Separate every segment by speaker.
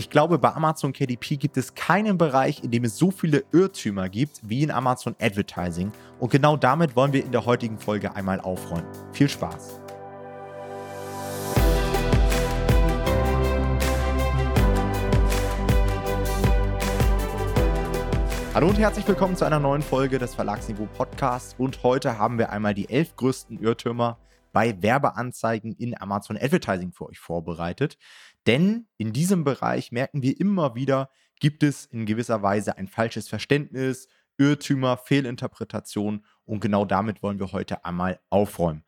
Speaker 1: Ich glaube, bei Amazon KDP gibt es keinen Bereich, in dem es so viele Irrtümer gibt wie in Amazon Advertising. Und genau damit wollen wir in der heutigen Folge einmal aufräumen. Viel Spaß! Hallo und herzlich willkommen zu einer neuen Folge des Verlagsniveau Podcasts. Und heute haben wir einmal die elf größten Irrtümer bei Werbeanzeigen in Amazon Advertising für euch vorbereitet. Denn in diesem Bereich merken wir immer wieder, gibt es in gewisser Weise ein falsches Verständnis, Irrtümer, Fehlinterpretationen und genau damit wollen wir heute einmal aufräumen.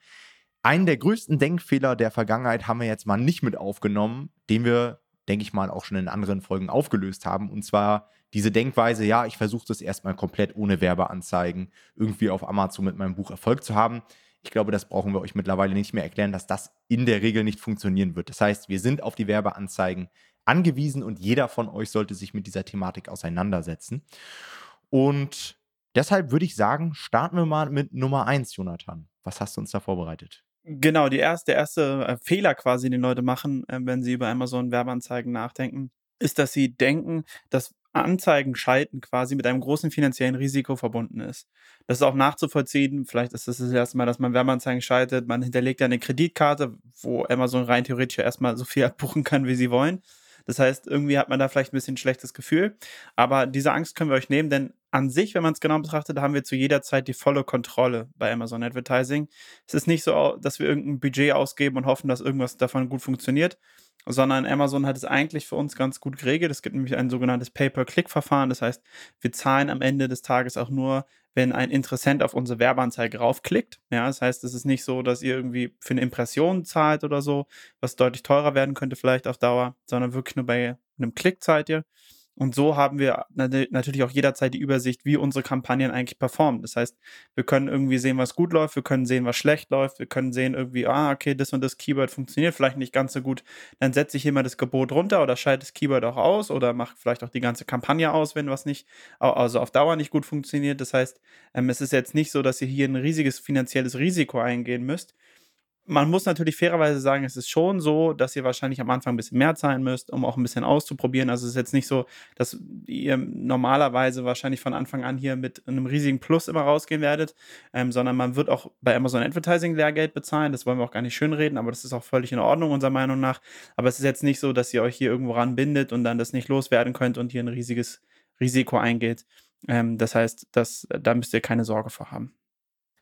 Speaker 1: Einen der größten Denkfehler der Vergangenheit haben wir jetzt mal nicht mit aufgenommen, den wir, denke ich mal, auch schon in anderen Folgen aufgelöst haben. Und zwar diese Denkweise, ja, ich versuche das erstmal komplett ohne Werbeanzeigen irgendwie auf Amazon mit meinem Buch Erfolg zu haben. Ich glaube, das brauchen wir euch mittlerweile nicht mehr erklären, dass das in der Regel nicht funktionieren wird. Das heißt, wir sind auf die Werbeanzeigen angewiesen und jeder von euch sollte sich mit dieser Thematik auseinandersetzen. Und deshalb würde ich sagen, starten wir mal mit Nummer 1, Jonathan. Was hast du uns da vorbereitet?
Speaker 2: Genau, die erste, der erste äh, Fehler quasi, den Leute machen, äh, wenn sie über Amazon Werbeanzeigen nachdenken, ist, dass sie denken, dass Anzeigen schalten quasi mit einem großen finanziellen Risiko verbunden ist. Das ist auch nachzuvollziehen. Vielleicht ist das das erste Mal, dass man Werbeanzeigen schaltet. Man hinterlegt ja eine Kreditkarte, wo Amazon rein theoretisch erstmal so viel abbuchen kann, wie sie wollen. Das heißt, irgendwie hat man da vielleicht ein bisschen ein schlechtes Gefühl. Aber diese Angst können wir euch nehmen, denn an sich, wenn man es genau betrachtet, haben wir zu jeder Zeit die volle Kontrolle bei Amazon Advertising. Es ist nicht so, dass wir irgendein Budget ausgeben und hoffen, dass irgendwas davon gut funktioniert, sondern Amazon hat es eigentlich für uns ganz gut geregelt. Es gibt nämlich ein sogenanntes Pay-per-Click-Verfahren. Das heißt, wir zahlen am Ende des Tages auch nur, wenn ein Interessent auf unsere Werbeanzeige raufklickt. Ja, das heißt, es ist nicht so, dass ihr irgendwie für eine Impression zahlt oder so, was deutlich teurer werden könnte vielleicht auf Dauer, sondern wirklich nur bei einem Klick zahlt ihr. Und so haben wir natürlich auch jederzeit die Übersicht, wie unsere Kampagnen eigentlich performen. Das heißt, wir können irgendwie sehen, was gut läuft, wir können sehen, was schlecht läuft, wir können sehen irgendwie, ah, okay, das und das Keyword funktioniert vielleicht nicht ganz so gut. Dann setze ich hier mal das Gebot runter oder schalte das Keyword auch aus oder mache vielleicht auch die ganze Kampagne aus, wenn was nicht, also auf Dauer nicht gut funktioniert. Das heißt, ähm, es ist jetzt nicht so, dass ihr hier ein riesiges finanzielles Risiko eingehen müsst, man muss natürlich fairerweise sagen, es ist schon so, dass ihr wahrscheinlich am Anfang ein bisschen mehr zahlen müsst, um auch ein bisschen auszuprobieren. Also es ist jetzt nicht so, dass ihr normalerweise wahrscheinlich von Anfang an hier mit einem riesigen Plus immer rausgehen werdet, ähm, sondern man wird auch bei Amazon Advertising Lehrgeld bezahlen. Das wollen wir auch gar nicht schönreden, aber das ist auch völlig in Ordnung, unserer Meinung nach. Aber es ist jetzt nicht so, dass ihr euch hier irgendwo ranbindet und dann das nicht loswerden könnt und hier ein riesiges Risiko eingeht. Ähm, das heißt, das, da müsst ihr keine Sorge vor haben.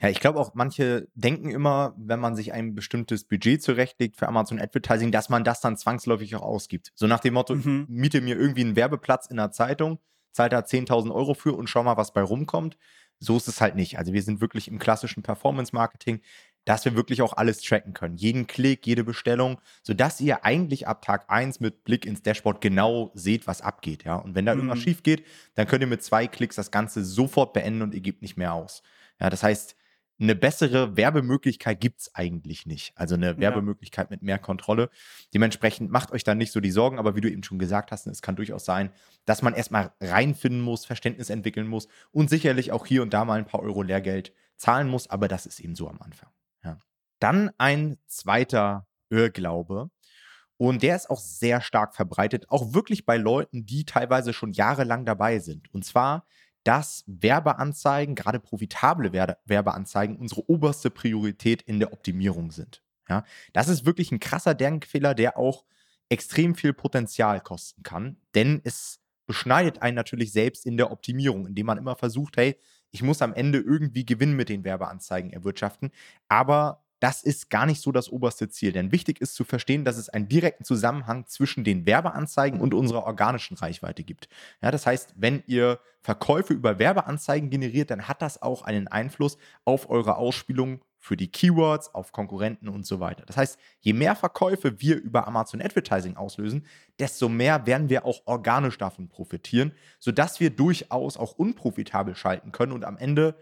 Speaker 1: Ja, ich glaube auch, manche denken immer, wenn man sich ein bestimmtes Budget zurechtlegt für Amazon Advertising, dass man das dann zwangsläufig auch ausgibt. So nach dem Motto, mhm. miete mir irgendwie einen Werbeplatz in der Zeitung, zahlt da 10.000 Euro für und schau mal, was bei rumkommt. So ist es halt nicht. Also wir sind wirklich im klassischen Performance-Marketing, dass wir wirklich auch alles tracken können. Jeden Klick, jede Bestellung, sodass ihr eigentlich ab Tag 1 mit Blick ins Dashboard genau seht, was abgeht. Ja? Und wenn da mhm. irgendwas schief geht, dann könnt ihr mit zwei Klicks das Ganze sofort beenden und ihr gebt nicht mehr aus. Ja, das heißt, eine bessere Werbemöglichkeit gibt es eigentlich nicht. Also eine Werbemöglichkeit ja. mit mehr Kontrolle. Dementsprechend macht euch da nicht so die Sorgen, aber wie du eben schon gesagt hast, es kann durchaus sein, dass man erstmal reinfinden muss, Verständnis entwickeln muss und sicherlich auch hier und da mal ein paar Euro Lehrgeld zahlen muss, aber das ist eben so am Anfang. Ja. Dann ein zweiter Irrglaube. Und der ist auch sehr stark verbreitet, auch wirklich bei Leuten, die teilweise schon jahrelang dabei sind. Und zwar dass Werbeanzeigen, gerade profitable Werbeanzeigen, unsere oberste Priorität in der Optimierung sind. Ja, das ist wirklich ein krasser Denkfehler, der auch extrem viel Potenzial kosten kann, denn es beschneidet einen natürlich selbst in der Optimierung, indem man immer versucht, hey, ich muss am Ende irgendwie Gewinn mit den Werbeanzeigen erwirtschaften, aber das ist gar nicht so das oberste Ziel. Denn wichtig ist zu verstehen, dass es einen direkten Zusammenhang zwischen den Werbeanzeigen und unserer organischen Reichweite gibt. Ja, das heißt, wenn ihr Verkäufe über Werbeanzeigen generiert, dann hat das auch einen Einfluss auf eure Ausspielung für die Keywords, auf Konkurrenten und so weiter. Das heißt, je mehr Verkäufe wir über Amazon Advertising auslösen, desto mehr werden wir auch organisch davon profitieren, sodass wir durchaus auch unprofitabel schalten können und am Ende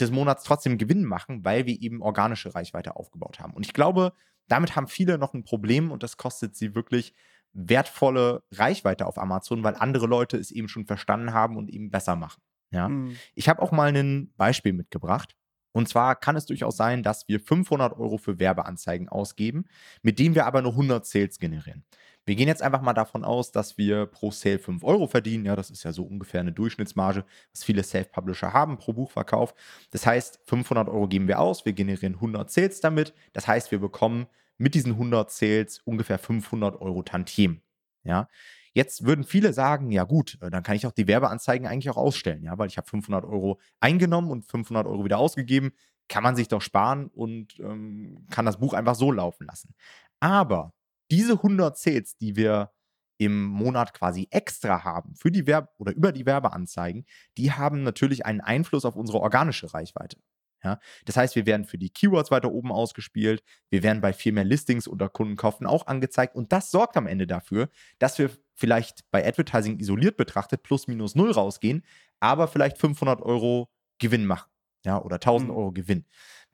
Speaker 1: des Monats trotzdem Gewinn machen, weil wir eben organische Reichweite aufgebaut haben. Und ich glaube, damit haben viele noch ein Problem und das kostet sie wirklich wertvolle Reichweite auf Amazon, weil andere Leute es eben schon verstanden haben und eben besser machen. Ja? Mhm. Ich habe auch mal ein Beispiel mitgebracht. Und zwar kann es durchaus sein, dass wir 500 Euro für Werbeanzeigen ausgeben, mit denen wir aber nur 100 Sales generieren. Wir gehen jetzt einfach mal davon aus, dass wir pro Sale 5 Euro verdienen. Ja, das ist ja so ungefähr eine Durchschnittsmarge, was viele Self-Publisher haben pro Buchverkauf. Das heißt, 500 Euro geben wir aus, wir generieren 100 Sales damit. Das heißt, wir bekommen mit diesen 100 Sales ungefähr 500 Euro Tantiem. Ja, Jetzt würden viele sagen, ja gut, äh, dann kann ich auch die Werbeanzeigen eigentlich auch ausstellen, ja, weil ich habe 500 Euro eingenommen und 500 Euro wieder ausgegeben, kann man sich doch sparen und ähm, kann das Buch einfach so laufen lassen. Aber diese 100 Sales, die wir im Monat quasi extra haben für die Werbe oder über die Werbeanzeigen, die haben natürlich einen Einfluss auf unsere organische Reichweite. Ja? Das heißt, wir werden für die Keywords weiter oben ausgespielt, wir werden bei viel mehr Listings unter Kundenkaufen auch angezeigt und das sorgt am Ende dafür, dass wir vielleicht bei Advertising isoliert betrachtet plus minus null rausgehen, aber vielleicht 500 Euro Gewinn machen. Ja, oder 1000 mhm. Euro Gewinn.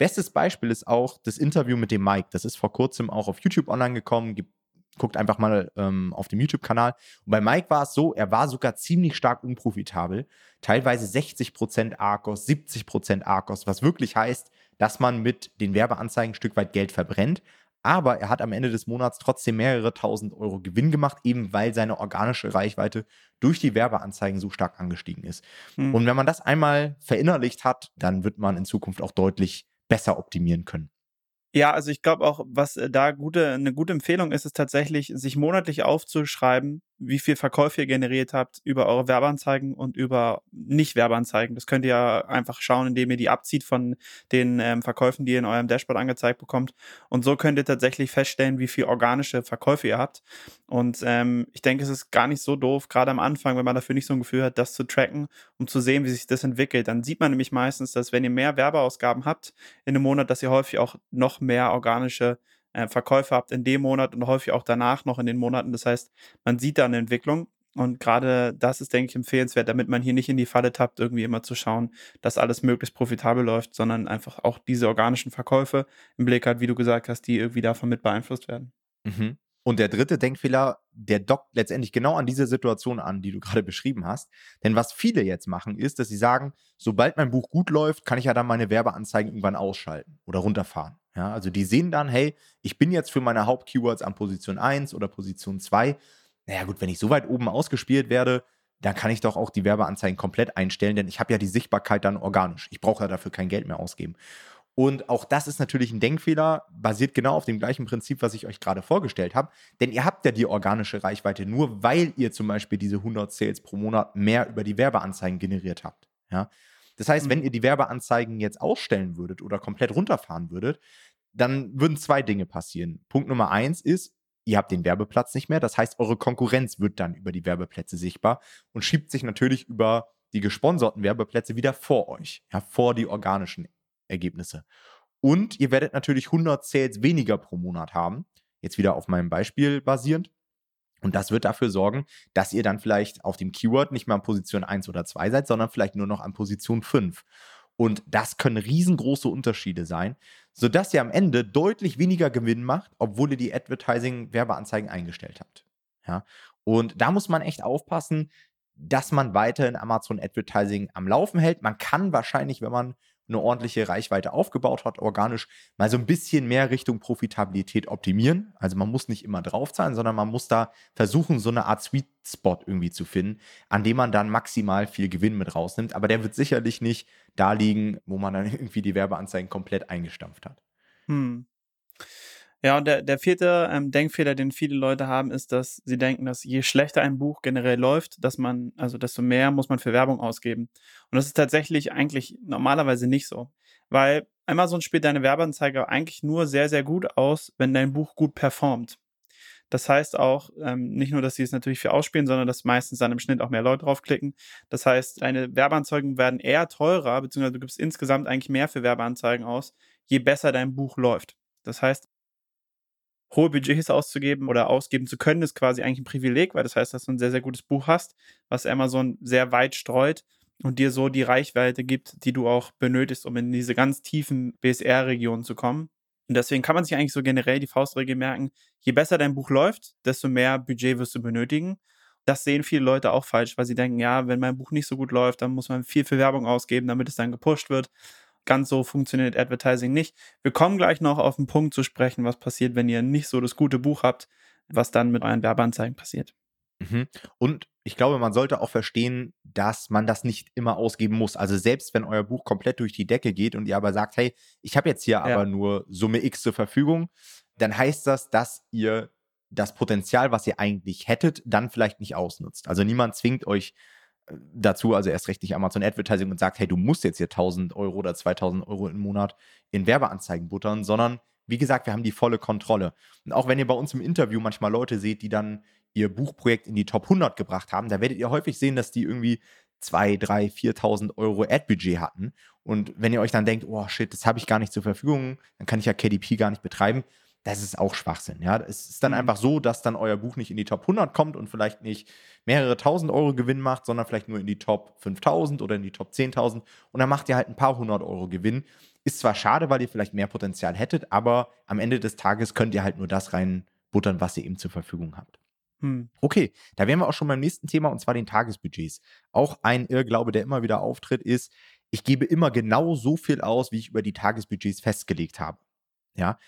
Speaker 1: Bestes Beispiel ist auch das Interview mit dem Mike. Das ist vor kurzem auch auf YouTube online gekommen. Guckt einfach mal ähm, auf dem YouTube-Kanal. Und bei Mike war es so, er war sogar ziemlich stark unprofitabel. Teilweise 60% Arcos, 70% Arcos, was wirklich heißt, dass man mit den Werbeanzeigen ein Stück weit Geld verbrennt. Aber er hat am Ende des Monats trotzdem mehrere tausend Euro Gewinn gemacht, eben weil seine organische Reichweite durch die Werbeanzeigen so stark angestiegen ist. Mhm. Und wenn man das einmal verinnerlicht hat, dann wird man in Zukunft auch deutlich besser optimieren können.
Speaker 2: Ja, also ich glaube auch, was äh, da gute, eine gute Empfehlung ist, ist tatsächlich, sich monatlich aufzuschreiben, wie viel Verkäufe ihr generiert habt über eure Werbeanzeigen und über Nicht-Werbeanzeigen. Das könnt ihr einfach schauen, indem ihr die abzieht von den ähm, Verkäufen, die ihr in eurem Dashboard angezeigt bekommt. Und so könnt ihr tatsächlich feststellen, wie viel organische Verkäufe ihr habt. Und ähm, ich denke, es ist gar nicht so doof, gerade am Anfang, wenn man dafür nicht so ein Gefühl hat, das zu tracken, um zu sehen, wie sich das entwickelt. Dann sieht man nämlich meistens, dass wenn ihr mehr Werbeausgaben habt in einem Monat, dass ihr häufig auch noch mehr organische äh, Verkäufe habt in dem Monat und häufig auch danach noch in den Monaten. Das heißt, man sieht da eine Entwicklung. Und gerade das ist, denke ich, empfehlenswert, damit man hier nicht in die Falle tappt, irgendwie immer zu schauen, dass alles möglichst profitabel läuft, sondern einfach auch diese organischen Verkäufe im Blick hat, wie du gesagt hast, die irgendwie davon mit beeinflusst werden.
Speaker 1: Mhm. Und der dritte Denkfehler, der dockt letztendlich genau an diese Situation an, die du gerade beschrieben hast. Denn was viele jetzt machen, ist, dass sie sagen, sobald mein Buch gut läuft, kann ich ja dann meine Werbeanzeigen irgendwann ausschalten oder runterfahren. Ja, also die sehen dann, hey, ich bin jetzt für meine Hauptkeywords an Position 1 oder Position 2. Naja gut, wenn ich so weit oben ausgespielt werde, dann kann ich doch auch die Werbeanzeigen komplett einstellen, denn ich habe ja die Sichtbarkeit dann organisch. Ich brauche ja dafür kein Geld mehr ausgeben. Und auch das ist natürlich ein Denkfehler, basiert genau auf dem gleichen Prinzip, was ich euch gerade vorgestellt habe. Denn ihr habt ja die organische Reichweite nur, weil ihr zum Beispiel diese 100 Sales pro Monat mehr über die Werbeanzeigen generiert habt. Ja? Das heißt, mhm. wenn ihr die Werbeanzeigen jetzt ausstellen würdet oder komplett runterfahren würdet, dann würden zwei Dinge passieren. Punkt Nummer eins ist, ihr habt den Werbeplatz nicht mehr. Das heißt, eure Konkurrenz wird dann über die Werbeplätze sichtbar und schiebt sich natürlich über die gesponserten Werbeplätze wieder vor euch, ja, vor die organischen Ergebnisse. Und ihr werdet natürlich 100 Sales weniger pro Monat haben. Jetzt wieder auf meinem Beispiel basierend. Und das wird dafür sorgen, dass ihr dann vielleicht auf dem Keyword nicht mehr an Position 1 oder 2 seid, sondern vielleicht nur noch an Position 5. Und das können riesengroße Unterschiede sein, sodass ihr am Ende deutlich weniger Gewinn macht, obwohl ihr die Advertising-Werbeanzeigen eingestellt habt. Ja? Und da muss man echt aufpassen, dass man weiterhin Amazon Advertising am Laufen hält. Man kann wahrscheinlich, wenn man eine ordentliche Reichweite aufgebaut hat, organisch, mal so ein bisschen mehr Richtung Profitabilität optimieren. Also man muss nicht immer draufzahlen, sondern man muss da versuchen, so eine Art Sweet Spot irgendwie zu finden, an dem man dann maximal viel Gewinn mit rausnimmt. Aber der wird sicherlich nicht da liegen, wo man dann irgendwie die Werbeanzeigen komplett eingestampft hat.
Speaker 2: Hm. Ja, und der, der vierte ähm, Denkfehler, den viele Leute haben, ist, dass sie denken, dass je schlechter ein Buch generell läuft, dass man, also desto mehr muss man für Werbung ausgeben. Und das ist tatsächlich eigentlich normalerweise nicht so. Weil Amazon spielt deine Werbeanzeige eigentlich nur sehr, sehr gut aus, wenn dein Buch gut performt. Das heißt auch, ähm, nicht nur, dass sie es natürlich für ausspielen, sondern dass meistens dann im Schnitt auch mehr Leute draufklicken. Das heißt, deine Werbeanzeigen werden eher teurer, beziehungsweise du gibst insgesamt eigentlich mehr für Werbeanzeigen aus, je besser dein Buch läuft. Das heißt, hohe Budgets auszugeben oder ausgeben zu können, ist quasi eigentlich ein Privileg, weil das heißt, dass du ein sehr, sehr gutes Buch hast, was Amazon sehr weit streut und dir so die Reichweite gibt, die du auch benötigst, um in diese ganz tiefen BSR-Regionen zu kommen. Und deswegen kann man sich eigentlich so generell die Faustregel merken, je besser dein Buch läuft, desto mehr Budget wirst du benötigen. Das sehen viele Leute auch falsch, weil sie denken, ja, wenn mein Buch nicht so gut läuft, dann muss man viel, viel Werbung ausgeben, damit es dann gepusht wird ganz so funktioniert Advertising nicht. Wir kommen gleich noch auf den Punkt zu sprechen, was passiert, wenn ihr nicht so das gute Buch habt, was dann mit euren Werbeanzeigen passiert.
Speaker 1: Mhm. Und ich glaube, man sollte auch verstehen, dass man das nicht immer ausgeben muss. Also selbst wenn euer Buch komplett durch die Decke geht und ihr aber sagt, hey, ich habe jetzt hier ja. aber nur Summe X zur Verfügung, dann heißt das, dass ihr das Potenzial, was ihr eigentlich hättet, dann vielleicht nicht ausnutzt. Also niemand zwingt euch dazu, also erst recht nicht Amazon Advertising und sagt, hey, du musst jetzt hier 1000 Euro oder 2000 Euro im Monat in Werbeanzeigen buttern, sondern wie gesagt, wir haben die volle Kontrolle. Und auch wenn ihr bei uns im Interview manchmal Leute seht, die dann ihr Buchprojekt in die Top 100 gebracht haben, da werdet ihr häufig sehen, dass die irgendwie 2, 3, 4.000 Euro Ad-Budget hatten. Und wenn ihr euch dann denkt, oh shit, das habe ich gar nicht zur Verfügung, dann kann ich ja KDP gar nicht betreiben, das ist auch Schwachsinn. Ja, es ist dann mhm. einfach so, dass dann euer Buch nicht in die Top 100 kommt und vielleicht nicht mehrere tausend Euro Gewinn macht, sondern vielleicht nur in die Top 5000 oder in die Top 10.000 und dann macht ihr halt ein paar hundert Euro Gewinn. Ist zwar schade, weil ihr vielleicht mehr Potenzial hättet, aber am Ende des Tages könnt ihr halt nur das reinbuttern, was ihr eben zur Verfügung habt. Hm. Okay, da wären wir auch schon beim nächsten Thema und zwar den Tagesbudgets. Auch ein Irrglaube, der immer wieder auftritt, ist, ich gebe immer genau so viel aus, wie ich über die Tagesbudgets festgelegt habe. Ja,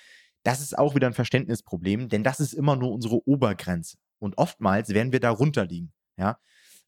Speaker 1: das ist auch wieder ein Verständnisproblem, denn das ist immer nur unsere Obergrenze. Und oftmals werden wir darunter liegen. Ja,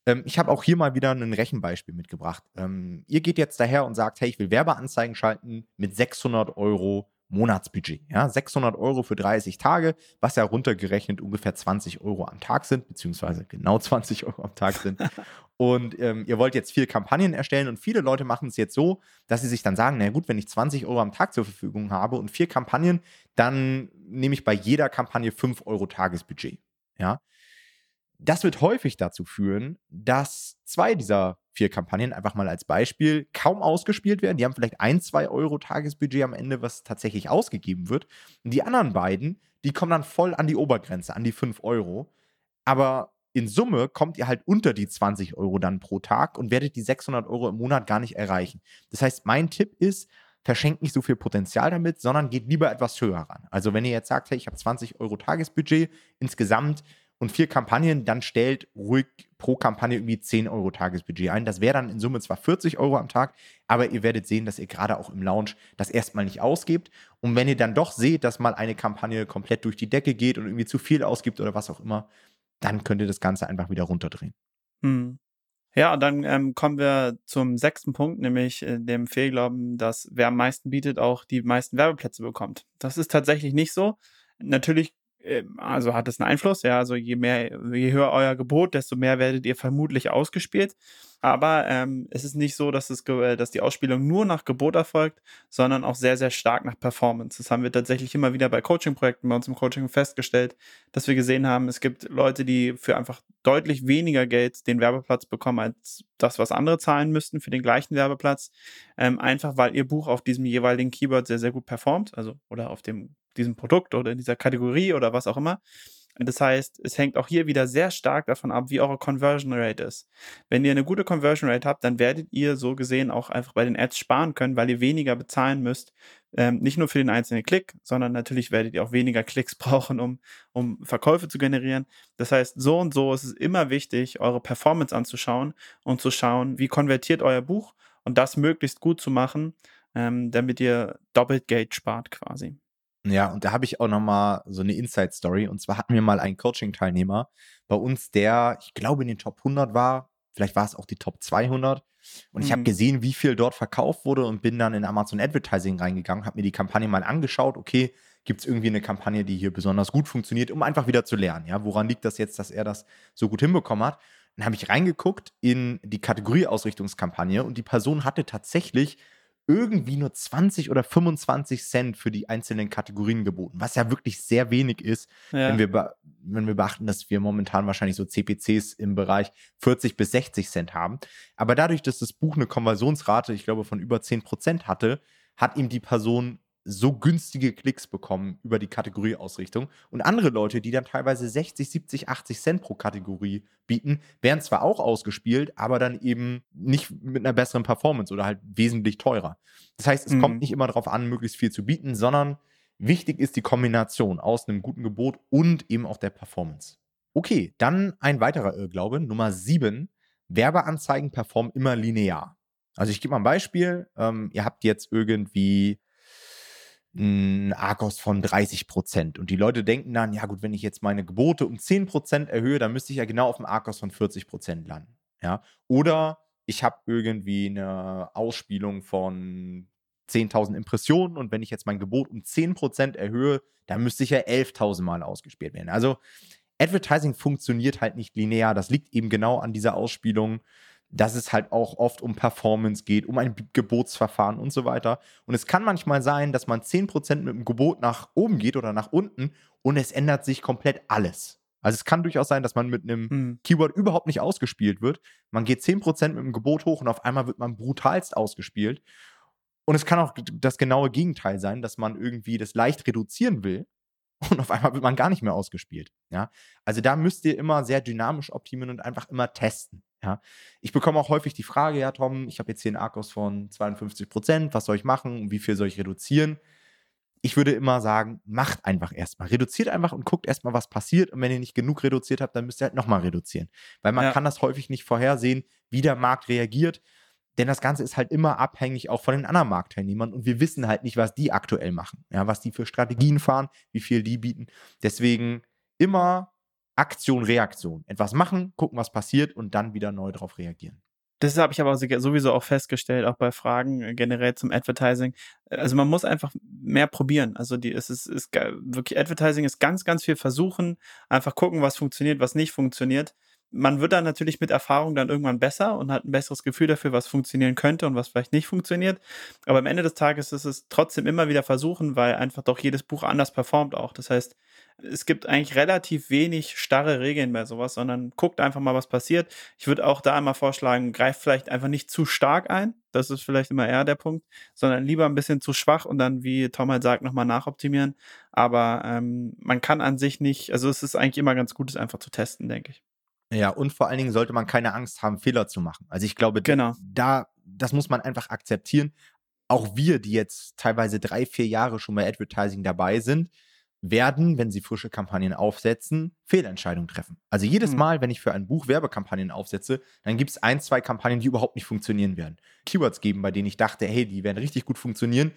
Speaker 1: ähm, ich habe auch hier mal wieder ein Rechenbeispiel mitgebracht. Ähm, ihr geht jetzt daher und sagt, hey, ich will Werbeanzeigen schalten mit 600 Euro Monatsbudget. Ja, 600 Euro für 30 Tage, was ja runtergerechnet ungefähr 20 Euro am Tag sind, beziehungsweise genau 20 Euro am Tag sind. und ähm, ihr wollt jetzt vier Kampagnen erstellen und viele Leute machen es jetzt so, dass sie sich dann sagen, na gut, wenn ich 20 Euro am Tag zur Verfügung habe und vier Kampagnen, dann nehme ich bei jeder Kampagne 5 Euro Tagesbudget. Ja, das wird häufig dazu führen, dass zwei dieser vier Kampagnen einfach mal als Beispiel kaum ausgespielt werden. Die haben vielleicht ein, zwei Euro Tagesbudget am Ende, was tatsächlich ausgegeben wird. Und die anderen beiden, die kommen dann voll an die Obergrenze, an die fünf Euro. Aber in Summe kommt ihr halt unter die 20 Euro dann pro Tag und werdet die 600 Euro im Monat gar nicht erreichen. Das heißt, mein Tipp ist, verschenkt nicht so viel Potenzial damit, sondern geht lieber etwas höher ran. Also wenn ihr jetzt sagt, hey, ich habe 20 Euro Tagesbudget insgesamt, und vier Kampagnen, dann stellt ruhig pro Kampagne irgendwie 10 Euro Tagesbudget ein. Das wäre dann in Summe zwar 40 Euro am Tag, aber ihr werdet sehen, dass ihr gerade auch im Launch das erstmal nicht ausgibt. Und wenn ihr dann doch seht, dass mal eine Kampagne komplett durch die Decke geht und irgendwie zu viel ausgibt oder was auch immer, dann könnt ihr das Ganze einfach wieder runterdrehen.
Speaker 2: Hm. Ja, dann ähm, kommen wir zum sechsten Punkt, nämlich äh, dem Fehlglauben, dass wer am meisten bietet, auch die meisten Werbeplätze bekommt. Das ist tatsächlich nicht so. Natürlich also hat es einen Einfluss, ja, also je mehr, je höher euer Gebot, desto mehr werdet ihr vermutlich ausgespielt. Aber ähm, es ist nicht so, dass, es, dass die Ausspielung nur nach Gebot erfolgt, sondern auch sehr, sehr stark nach Performance. Das haben wir tatsächlich immer wieder bei Coaching-Projekten bei uns im Coaching festgestellt, dass wir gesehen haben, es gibt Leute, die für einfach deutlich weniger Geld den Werbeplatz bekommen als das, was andere zahlen müssten für den gleichen Werbeplatz. Ähm, einfach weil ihr Buch auf diesem jeweiligen Keyword sehr, sehr gut performt, also oder auf dem diesem Produkt oder in dieser Kategorie oder was auch immer. Das heißt, es hängt auch hier wieder sehr stark davon ab, wie eure Conversion Rate ist. Wenn ihr eine gute Conversion Rate habt, dann werdet ihr so gesehen auch einfach bei den Ads sparen können, weil ihr weniger bezahlen müsst. Ähm, nicht nur für den einzelnen Klick, sondern natürlich werdet ihr auch weniger Klicks brauchen, um, um Verkäufe zu generieren. Das heißt, so und so ist es immer wichtig, eure Performance anzuschauen und zu schauen, wie konvertiert euer Buch und das möglichst gut zu machen, ähm, damit ihr doppelt Geld spart quasi.
Speaker 1: Ja, und da habe ich auch noch mal so eine Inside-Story. Und zwar hatten wir mal einen Coaching-Teilnehmer bei uns, der, ich glaube, in den Top 100 war. Vielleicht war es auch die Top 200. Und mhm. ich habe gesehen, wie viel dort verkauft wurde und bin dann in Amazon Advertising reingegangen, habe mir die Kampagne mal angeschaut. Okay, gibt es irgendwie eine Kampagne, die hier besonders gut funktioniert, um einfach wieder zu lernen. Ja, woran liegt das jetzt, dass er das so gut hinbekommen hat? Dann habe ich reingeguckt in die Kategorieausrichtungskampagne und die Person hatte tatsächlich irgendwie nur 20 oder 25 Cent für die einzelnen Kategorien geboten, was ja wirklich sehr wenig ist, ja. wenn, wir wenn wir beachten, dass wir momentan wahrscheinlich so CPCs im Bereich 40 bis 60 Cent haben. Aber dadurch, dass das Buch eine Konversionsrate, ich glaube, von über 10 Prozent hatte, hat ihm die Person so günstige Klicks bekommen über die Kategorieausrichtung. Und andere Leute, die dann teilweise 60, 70, 80 Cent pro Kategorie bieten, werden zwar auch ausgespielt, aber dann eben nicht mit einer besseren Performance oder halt wesentlich teurer. Das heißt, es mhm. kommt nicht immer darauf an, möglichst viel zu bieten, sondern wichtig ist die Kombination aus einem guten Gebot und eben auch der Performance. Okay, dann ein weiterer Irrglaube, Nummer 7. Werbeanzeigen performen immer linear. Also ich gebe mal ein Beispiel. Ähm, ihr habt jetzt irgendwie ein Argos von 30 Prozent. Und die Leute denken dann, ja gut, wenn ich jetzt meine Gebote um 10 Prozent erhöhe, dann müsste ich ja genau auf dem Argos von 40 Prozent landen. Ja? Oder ich habe irgendwie eine Ausspielung von 10.000 Impressionen und wenn ich jetzt mein Gebot um 10 Prozent erhöhe, dann müsste ich ja 11.000 Mal ausgespielt werden. Also Advertising funktioniert halt nicht linear. Das liegt eben genau an dieser Ausspielung dass es halt auch oft um Performance geht, um ein Gebotsverfahren und so weiter. Und es kann manchmal sein, dass man 10% mit dem Gebot nach oben geht oder nach unten und es ändert sich komplett alles. Also es kann durchaus sein, dass man mit einem mhm. Keyword überhaupt nicht ausgespielt wird. Man geht 10% mit dem Gebot hoch und auf einmal wird man brutalst ausgespielt. Und es kann auch das genaue Gegenteil sein, dass man irgendwie das leicht reduzieren will und auf einmal wird man gar nicht mehr ausgespielt. Ja? Also da müsst ihr immer sehr dynamisch optimieren und einfach immer testen. Ja, ich bekomme auch häufig die Frage, ja, Tom, ich habe jetzt hier einen Akkus von 52 Prozent, was soll ich machen und wie viel soll ich reduzieren? Ich würde immer sagen, macht einfach erstmal. Reduziert einfach und guckt erstmal, was passiert. Und wenn ihr nicht genug reduziert habt, dann müsst ihr halt nochmal reduzieren. Weil man ja. kann das häufig nicht vorhersehen, wie der Markt reagiert. Denn das Ganze ist halt immer abhängig auch von den anderen Marktteilnehmern und wir wissen halt nicht, was die aktuell machen. Ja, was die für Strategien fahren, wie viel die bieten. Deswegen immer Aktion, Reaktion. Etwas machen, gucken, was passiert und dann wieder neu darauf reagieren.
Speaker 2: Das habe ich aber sowieso auch festgestellt, auch bei Fragen äh, generell zum Advertising. Also man muss einfach mehr probieren. Also die, es ist, ist wirklich Advertising ist ganz, ganz viel versuchen, einfach gucken, was funktioniert, was nicht funktioniert. Man wird dann natürlich mit Erfahrung dann irgendwann besser und hat ein besseres Gefühl dafür, was funktionieren könnte und was vielleicht nicht funktioniert. Aber am Ende des Tages ist es trotzdem immer wieder versuchen, weil einfach doch jedes Buch anders performt auch. Das heißt, es gibt eigentlich relativ wenig starre Regeln bei sowas, sondern guckt einfach mal, was passiert. Ich würde auch da einmal vorschlagen, greift vielleicht einfach nicht zu stark ein. Das ist vielleicht immer eher der Punkt, sondern lieber ein bisschen zu schwach und dann, wie Tom halt sagt, nochmal nachoptimieren. Aber ähm, man kann an sich nicht, also es ist eigentlich immer ganz gut, es einfach zu testen, denke ich.
Speaker 1: Ja, und vor allen Dingen sollte man keine Angst haben, Fehler zu machen. Also ich glaube, genau. da, das muss man einfach akzeptieren. Auch wir, die jetzt teilweise drei, vier Jahre schon bei Advertising dabei sind, werden, wenn sie frische Kampagnen aufsetzen, Fehlentscheidungen treffen. Also jedes mhm. Mal, wenn ich für ein Buch Werbekampagnen aufsetze, dann gibt es ein, zwei Kampagnen, die überhaupt nicht funktionieren werden. Keywords geben, bei denen ich dachte, hey, die werden richtig gut funktionieren,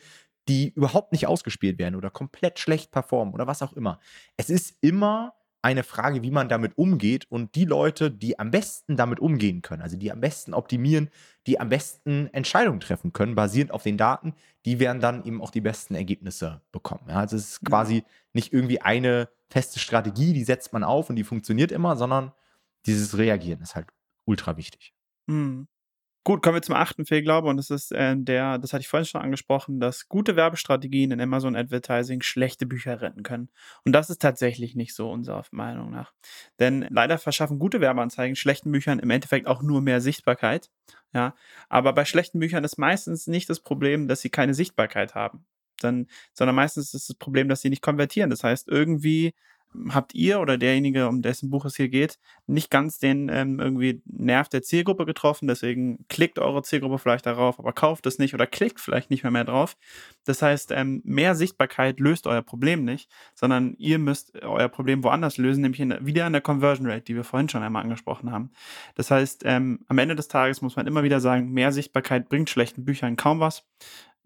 Speaker 1: die überhaupt nicht ausgespielt werden oder komplett schlecht performen oder was auch immer. Es ist immer eine Frage, wie man damit umgeht und die Leute, die am besten damit umgehen können, also die am besten optimieren, die am besten Entscheidungen treffen können, basierend auf den Daten, die werden dann eben auch die besten Ergebnisse bekommen. Ja, also es ist mhm. quasi nicht irgendwie eine feste Strategie, die setzt man auf und die funktioniert immer, sondern dieses Reagieren ist halt ultra wichtig.
Speaker 2: Mhm. Gut, kommen wir zum achten Fehlglaube und das ist äh, der, das hatte ich vorhin schon angesprochen, dass gute Werbestrategien in Amazon Advertising schlechte Bücher retten können. Und das ist tatsächlich nicht so unserer Meinung nach. Denn leider verschaffen gute Werbeanzeigen schlechten Büchern im Endeffekt auch nur mehr Sichtbarkeit. Ja, aber bei schlechten Büchern ist meistens nicht das Problem, dass sie keine Sichtbarkeit haben, dann, sondern meistens ist das Problem, dass sie nicht konvertieren. Das heißt, irgendwie habt ihr oder derjenige, um dessen Buch es hier geht, nicht ganz den ähm, irgendwie Nerv der Zielgruppe getroffen. Deswegen klickt eure Zielgruppe vielleicht darauf, aber kauft es nicht oder klickt vielleicht nicht mehr, mehr drauf. Das heißt, ähm, mehr Sichtbarkeit löst euer Problem nicht, sondern ihr müsst euer Problem woanders lösen, nämlich in, wieder an der Conversion Rate, die wir vorhin schon einmal angesprochen haben. Das heißt, ähm, am Ende des Tages muss man immer wieder sagen, mehr Sichtbarkeit bringt schlechten Büchern kaum was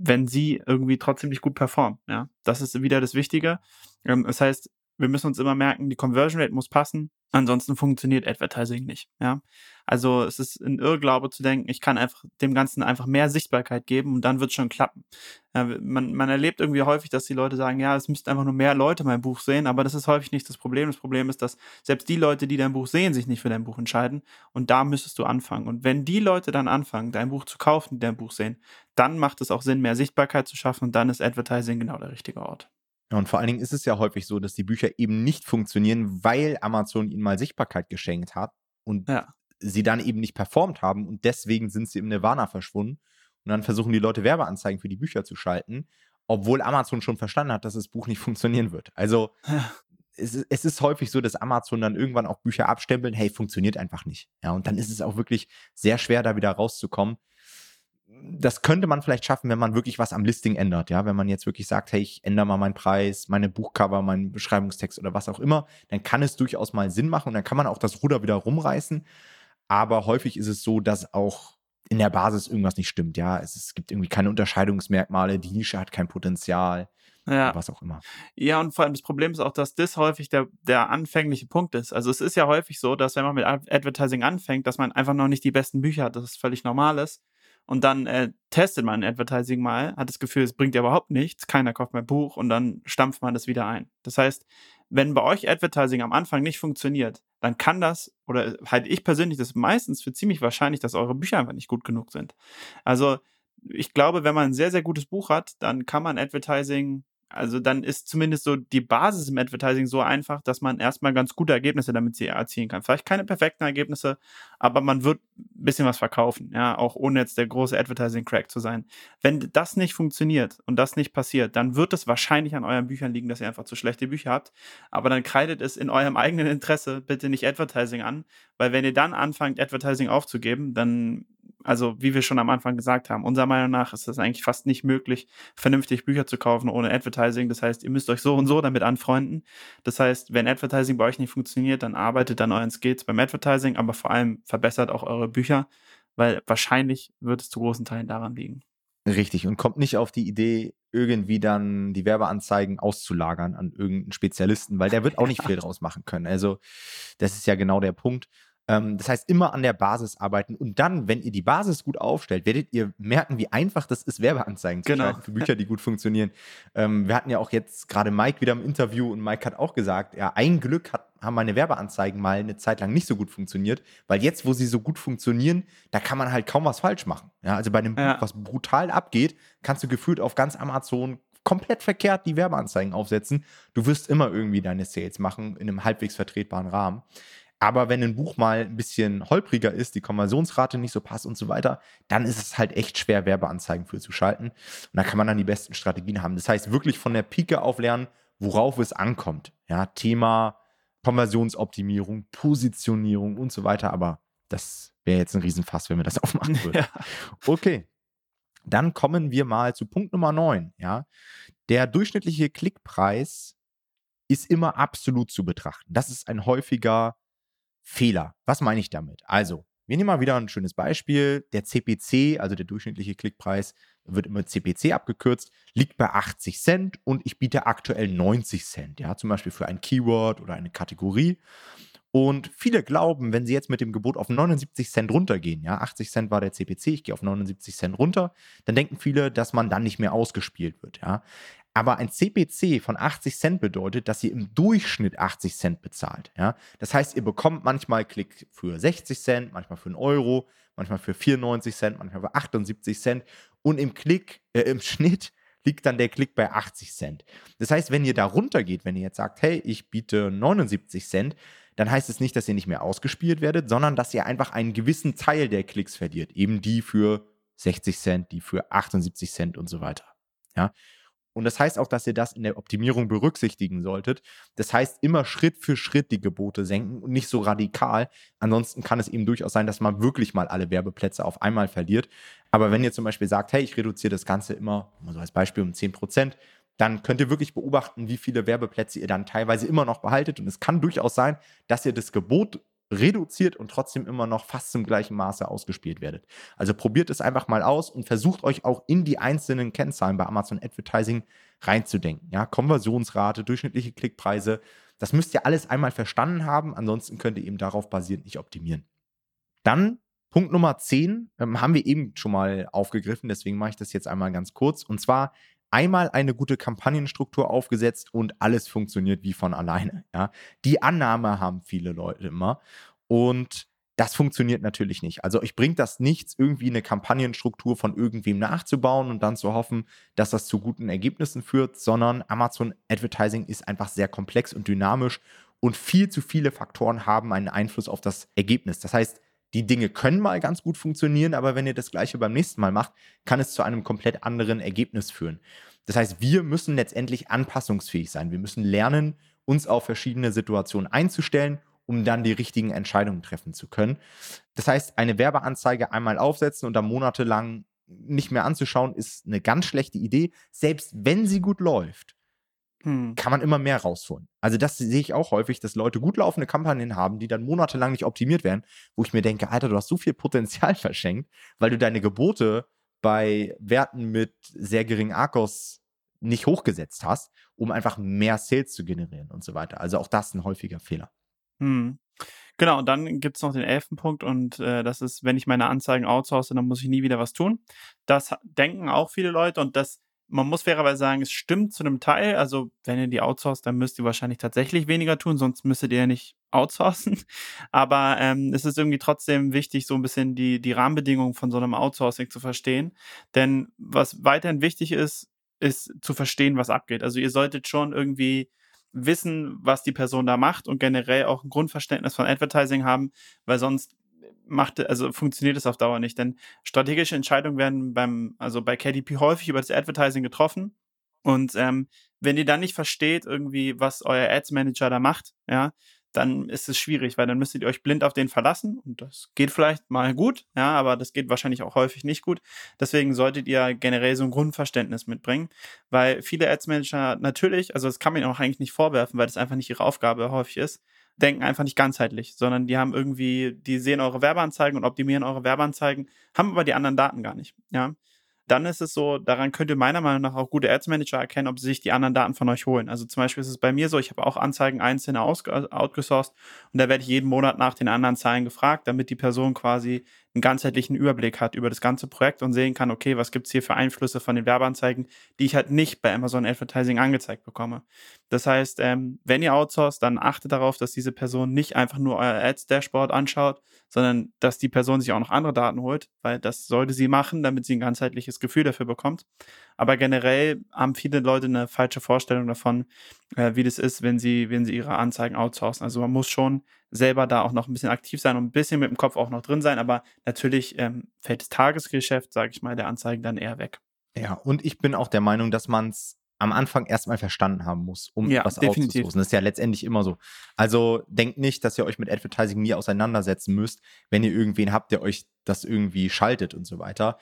Speaker 2: wenn sie irgendwie trotzdem nicht gut performen. Ja, das ist wieder das Wichtige. Ähm, das heißt, wir müssen uns immer merken, die Conversion Rate muss passen, ansonsten funktioniert Advertising nicht. Ja? Also es ist ein Irrglaube zu denken, ich kann einfach dem Ganzen einfach mehr Sichtbarkeit geben und dann wird es schon klappen. Ja, man, man erlebt irgendwie häufig, dass die Leute sagen, ja, es müssten einfach nur mehr Leute mein Buch sehen, aber das ist häufig nicht das Problem. Das Problem ist, dass selbst die Leute, die dein Buch sehen, sich nicht für dein Buch entscheiden und da müsstest du anfangen. Und wenn die Leute dann anfangen, dein Buch zu kaufen, die dein Buch sehen, dann macht es auch Sinn, mehr Sichtbarkeit zu schaffen und dann ist Advertising genau der richtige Ort.
Speaker 1: Und vor allen Dingen ist es ja häufig so, dass die Bücher eben nicht funktionieren, weil Amazon ihnen mal Sichtbarkeit geschenkt hat und ja. sie dann eben nicht performt haben und deswegen sind sie im Nirvana verschwunden. Und dann versuchen die Leute Werbeanzeigen für die Bücher zu schalten, obwohl Amazon schon verstanden hat, dass das Buch nicht funktionieren wird. Also ja. es, es, ist häufig so, dass Amazon dann irgendwann auch Bücher abstempeln, hey, funktioniert einfach nicht. Ja, und dann ist es auch wirklich sehr schwer, da wieder rauszukommen das könnte man vielleicht schaffen, wenn man wirklich was am Listing ändert. Ja, wenn man jetzt wirklich sagt, hey, ich ändere mal meinen Preis, meine Buchcover, meinen Beschreibungstext oder was auch immer, dann kann es durchaus mal Sinn machen und dann kann man auch das Ruder wieder rumreißen. Aber häufig ist es so, dass auch in der Basis irgendwas nicht stimmt. Ja, es, es gibt irgendwie keine Unterscheidungsmerkmale, die Nische hat kein Potenzial. ja. was auch immer.
Speaker 2: Ja, und vor allem das Problem ist auch, dass das häufig der, der anfängliche Punkt ist. Also es ist ja häufig so, dass wenn man mit Advertising anfängt, dass man einfach noch nicht die besten Bücher hat, dass es völlig normal ist. Und dann äh, testet man Advertising mal, hat das Gefühl, es bringt ja überhaupt nichts, keiner kauft mein Buch und dann stampft man das wieder ein. Das heißt, wenn bei euch Advertising am Anfang nicht funktioniert, dann kann das, oder halte ich persönlich das meistens für ziemlich wahrscheinlich, dass eure Bücher einfach nicht gut genug sind. Also ich glaube, wenn man ein sehr, sehr gutes Buch hat, dann kann man Advertising also dann ist zumindest so die Basis im Advertising so einfach, dass man erstmal ganz gute Ergebnisse damit erzielen kann. Vielleicht keine perfekten Ergebnisse, aber man wird ein bisschen was verkaufen, ja, auch ohne jetzt der große Advertising-Crack zu sein. Wenn das nicht funktioniert und das nicht passiert, dann wird es wahrscheinlich an euren Büchern liegen, dass ihr einfach zu schlechte Bücher habt. Aber dann kreidet es in eurem eigenen Interesse bitte nicht Advertising an, weil wenn ihr dann anfangt, Advertising aufzugeben, dann also wie wir schon am Anfang gesagt haben, unserer Meinung nach ist es eigentlich fast nicht möglich, vernünftig Bücher zu kaufen ohne Advertising. Das heißt, ihr müsst euch so und so damit anfreunden. Das heißt, wenn Advertising bei euch nicht funktioniert, dann arbeitet an euren Skills beim Advertising, aber vor allem verbessert auch eure Bücher, weil wahrscheinlich wird es zu großen Teilen daran liegen.
Speaker 1: Richtig, und kommt nicht auf die Idee, irgendwie dann die Werbeanzeigen auszulagern an irgendeinen Spezialisten, weil der wird auch nicht viel draus machen können. Also, das ist ja genau der Punkt. Ähm, das heißt, immer an der Basis arbeiten. Und dann, wenn ihr die Basis gut aufstellt, werdet ihr merken, wie einfach das ist, Werbeanzeigen zu genau. schalten für Bücher, die gut funktionieren. Ähm, wir hatten ja auch jetzt gerade Mike wieder im Interview und Mike hat auch gesagt, ja, ein Glück hat, haben meine Werbeanzeigen mal eine Zeit lang nicht so gut funktioniert, weil jetzt, wo sie so gut funktionieren, da kann man halt kaum was falsch machen. Ja, also bei einem ja. Buch, was brutal abgeht, kannst du gefühlt auf ganz Amazon komplett verkehrt die Werbeanzeigen aufsetzen. Du wirst immer irgendwie deine Sales machen in einem halbwegs vertretbaren Rahmen. Aber wenn ein Buch mal ein bisschen holpriger ist, die Konversionsrate nicht so passt und so weiter, dann ist es halt echt schwer, Werbeanzeigen für zu schalten. Und da kann man dann die besten Strategien haben. Das heißt, wirklich von der Pike auf lernen, worauf es ankommt. Ja, Thema Konversionsoptimierung, Positionierung und so weiter. Aber das wäre jetzt ein Riesenfass, wenn wir das aufmachen würden. Ja. Okay. Dann kommen wir mal zu Punkt Nummer 9. Ja. Der durchschnittliche Klickpreis ist immer absolut zu betrachten. Das ist ein häufiger Fehler. Was meine ich damit? Also, wir nehmen mal wieder ein schönes Beispiel. Der CPC, also der durchschnittliche Klickpreis, wird immer CPC abgekürzt, liegt bei 80 Cent und ich biete aktuell 90 Cent, ja, zum Beispiel für ein Keyword oder eine Kategorie. Und viele glauben, wenn sie jetzt mit dem Gebot auf 79 Cent runtergehen, ja, 80 Cent war der CPC, ich gehe auf 79 Cent runter, dann denken viele, dass man dann nicht mehr ausgespielt wird, ja. Aber ein CPC von 80 Cent bedeutet, dass ihr im Durchschnitt 80 Cent bezahlt. Ja? Das heißt, ihr bekommt manchmal Klick für 60 Cent, manchmal für einen Euro, manchmal für 94 Cent, manchmal für 78 Cent. Und im Klick, äh, im Schnitt liegt dann der Klick bei 80 Cent. Das heißt, wenn ihr da runtergeht, wenn ihr jetzt sagt, hey, ich biete 79 Cent, dann heißt es nicht, dass ihr nicht mehr ausgespielt werdet, sondern dass ihr einfach einen gewissen Teil der Klicks verliert. Eben die für 60 Cent, die für 78 Cent und so weiter. Ja. Und das heißt auch, dass ihr das in der Optimierung berücksichtigen solltet. Das heißt, immer Schritt für Schritt die Gebote senken und nicht so radikal. Ansonsten kann es eben durchaus sein, dass man wirklich mal alle Werbeplätze auf einmal verliert. Aber wenn ihr zum Beispiel sagt, hey, ich reduziere das Ganze immer, so als Beispiel um 10 Prozent, dann könnt ihr wirklich beobachten, wie viele Werbeplätze ihr dann teilweise immer noch behaltet. Und es kann durchaus sein, dass ihr das Gebot reduziert und trotzdem immer noch fast zum gleichen Maße ausgespielt werdet. Also probiert es einfach mal aus und versucht euch auch in die einzelnen Kennzahlen bei Amazon Advertising reinzudenken. Ja, Konversionsrate, durchschnittliche Klickpreise, das müsst ihr alles einmal verstanden haben, ansonsten könnt ihr eben darauf basierend nicht optimieren. Dann Punkt Nummer 10 ähm, haben wir eben schon mal aufgegriffen, deswegen mache ich das jetzt einmal ganz kurz. Und zwar einmal eine gute Kampagnenstruktur aufgesetzt und alles funktioniert wie von alleine. Ja? Die Annahme haben viele Leute immer und das funktioniert natürlich nicht. Also ich bringt das nichts, irgendwie eine Kampagnenstruktur von irgendwem nachzubauen und dann zu hoffen, dass das zu guten Ergebnissen führt, sondern Amazon Advertising ist einfach sehr komplex und dynamisch und viel zu viele Faktoren haben einen Einfluss auf das Ergebnis. Das heißt, die Dinge können mal ganz gut funktionieren, aber wenn ihr das gleiche beim nächsten Mal macht, kann es zu einem komplett anderen Ergebnis führen. Das heißt, wir müssen letztendlich anpassungsfähig sein. Wir müssen lernen, uns auf verschiedene Situationen einzustellen, um dann die richtigen Entscheidungen treffen zu können. Das heißt, eine Werbeanzeige einmal aufsetzen und dann monatelang nicht mehr anzuschauen, ist eine ganz schlechte Idee. Selbst wenn sie gut läuft, hm. kann man immer mehr rausholen. Also das sehe ich auch häufig, dass Leute gut laufende Kampagnen haben, die dann monatelang nicht optimiert werden, wo ich mir denke, Alter, du hast so viel Potenzial verschenkt, weil du deine Gebote bei Werten mit sehr geringen Arkos nicht hochgesetzt hast, um einfach mehr Sales zu generieren und so weiter. Also auch das ein häufiger Fehler.
Speaker 2: Hm. Genau, und dann gibt es noch den elften Punkt und äh, das ist, wenn ich meine Anzeigen outsource, dann muss ich nie wieder was tun. Das denken auch viele Leute und das, man muss fairerweise sagen, es stimmt zu einem Teil. Also wenn ihr die outsourced, dann müsst ihr wahrscheinlich tatsächlich weniger tun, sonst müsstet ihr ja nicht outsourcen. Aber ähm, es ist irgendwie trotzdem wichtig, so ein bisschen die, die Rahmenbedingungen von so einem Outsourcing zu verstehen. Denn was weiterhin wichtig ist, ist zu verstehen, was abgeht. Also ihr solltet schon irgendwie wissen, was die Person da macht und generell auch ein Grundverständnis von Advertising haben, weil sonst macht, also funktioniert es auf Dauer nicht. Denn strategische Entscheidungen werden beim, also bei KDP häufig über das Advertising getroffen. Und ähm, wenn ihr dann nicht versteht, irgendwie, was euer Ads Manager da macht, ja, dann ist es schwierig, weil dann müsstet ihr euch blind auf den verlassen und das geht vielleicht mal gut, ja, aber das geht wahrscheinlich auch häufig nicht gut. Deswegen solltet ihr generell so ein Grundverständnis mitbringen, weil viele Ads Manager natürlich, also das kann man ihnen auch eigentlich nicht vorwerfen, weil das einfach nicht ihre Aufgabe häufig ist, denken einfach nicht ganzheitlich, sondern die haben irgendwie, die sehen eure Werbeanzeigen und optimieren eure Werbeanzeigen, haben aber die anderen Daten gar nicht, ja dann ist es so, daran könnt ihr meiner Meinung nach auch gute Ads Manager erkennen, ob sie sich die anderen Daten von euch holen. Also zum Beispiel ist es bei mir so, ich habe auch Anzeigen einzelne outgesourced und da werde ich jeden Monat nach den anderen Zahlen gefragt, damit die Person quasi einen ganzheitlichen Überblick hat über das ganze Projekt und sehen kann, okay, was gibt es hier für Einflüsse von den Werbeanzeigen, die ich halt nicht bei Amazon Advertising angezeigt bekomme. Das heißt, ähm, wenn ihr outsourced, dann achtet darauf, dass diese Person nicht einfach nur euer Ads-Dashboard anschaut, sondern dass die Person sich auch noch andere Daten holt, weil das sollte sie machen, damit sie ein ganzheitliches Gefühl dafür bekommt. Aber generell haben viele Leute eine falsche Vorstellung davon, äh, wie das ist, wenn sie, wenn sie ihre Anzeigen outsourcen. Also man muss schon selber da auch noch ein bisschen aktiv sein und ein bisschen mit dem Kopf auch noch drin sein, aber natürlich ähm, fällt das Tagesgeschäft, sage ich mal, der Anzeigen dann eher weg.
Speaker 1: Ja, und ich bin auch der Meinung, dass man es am Anfang erstmal verstanden haben muss, um ja, was definitiv. Das ist ja letztendlich immer so. Also denkt nicht, dass ihr euch mit Advertising nie auseinandersetzen müsst, wenn ihr irgendwen habt, der euch das irgendwie schaltet und so weiter.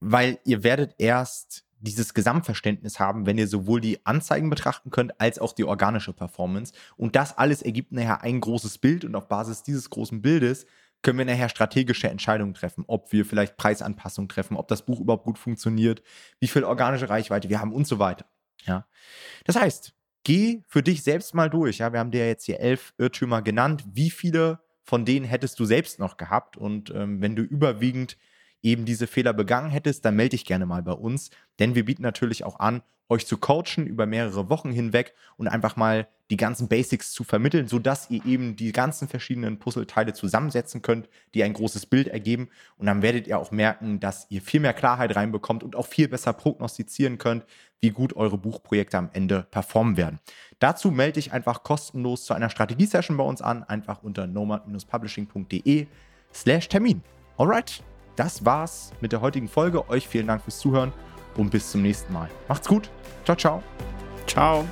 Speaker 1: Weil ihr werdet erst dieses Gesamtverständnis haben, wenn ihr sowohl die Anzeigen betrachten könnt, als auch die organische Performance. Und das alles ergibt nachher ein großes Bild und auf Basis dieses großen Bildes können wir nachher strategische Entscheidungen treffen, ob wir vielleicht Preisanpassungen treffen, ob das Buch überhaupt gut funktioniert, wie viel organische Reichweite wir haben und so weiter. Ja. Das heißt, geh für dich selbst mal durch. Ja, wir haben dir jetzt hier elf Irrtümer genannt. Wie viele von denen hättest du selbst noch gehabt? Und ähm, wenn du überwiegend eben diese Fehler begangen hättest, dann melde dich gerne mal bei uns, denn wir bieten natürlich auch an, euch zu coachen über mehrere Wochen hinweg und einfach mal die ganzen Basics zu vermitteln, sodass ihr eben die ganzen verschiedenen Puzzleteile zusammensetzen könnt, die ein großes Bild ergeben. Und dann werdet ihr auch merken, dass ihr viel mehr Klarheit reinbekommt und auch viel besser prognostizieren könnt, wie gut eure Buchprojekte am Ende performen werden. Dazu melde ich einfach kostenlos zu einer Strategie-Session bei uns an, einfach unter nomad-publishing.de slash Termin. Alright, das war's mit der heutigen Folge. Euch vielen Dank fürs Zuhören und bis zum nächsten Mal. Macht's gut. Ciao, ciao.
Speaker 2: Ciao.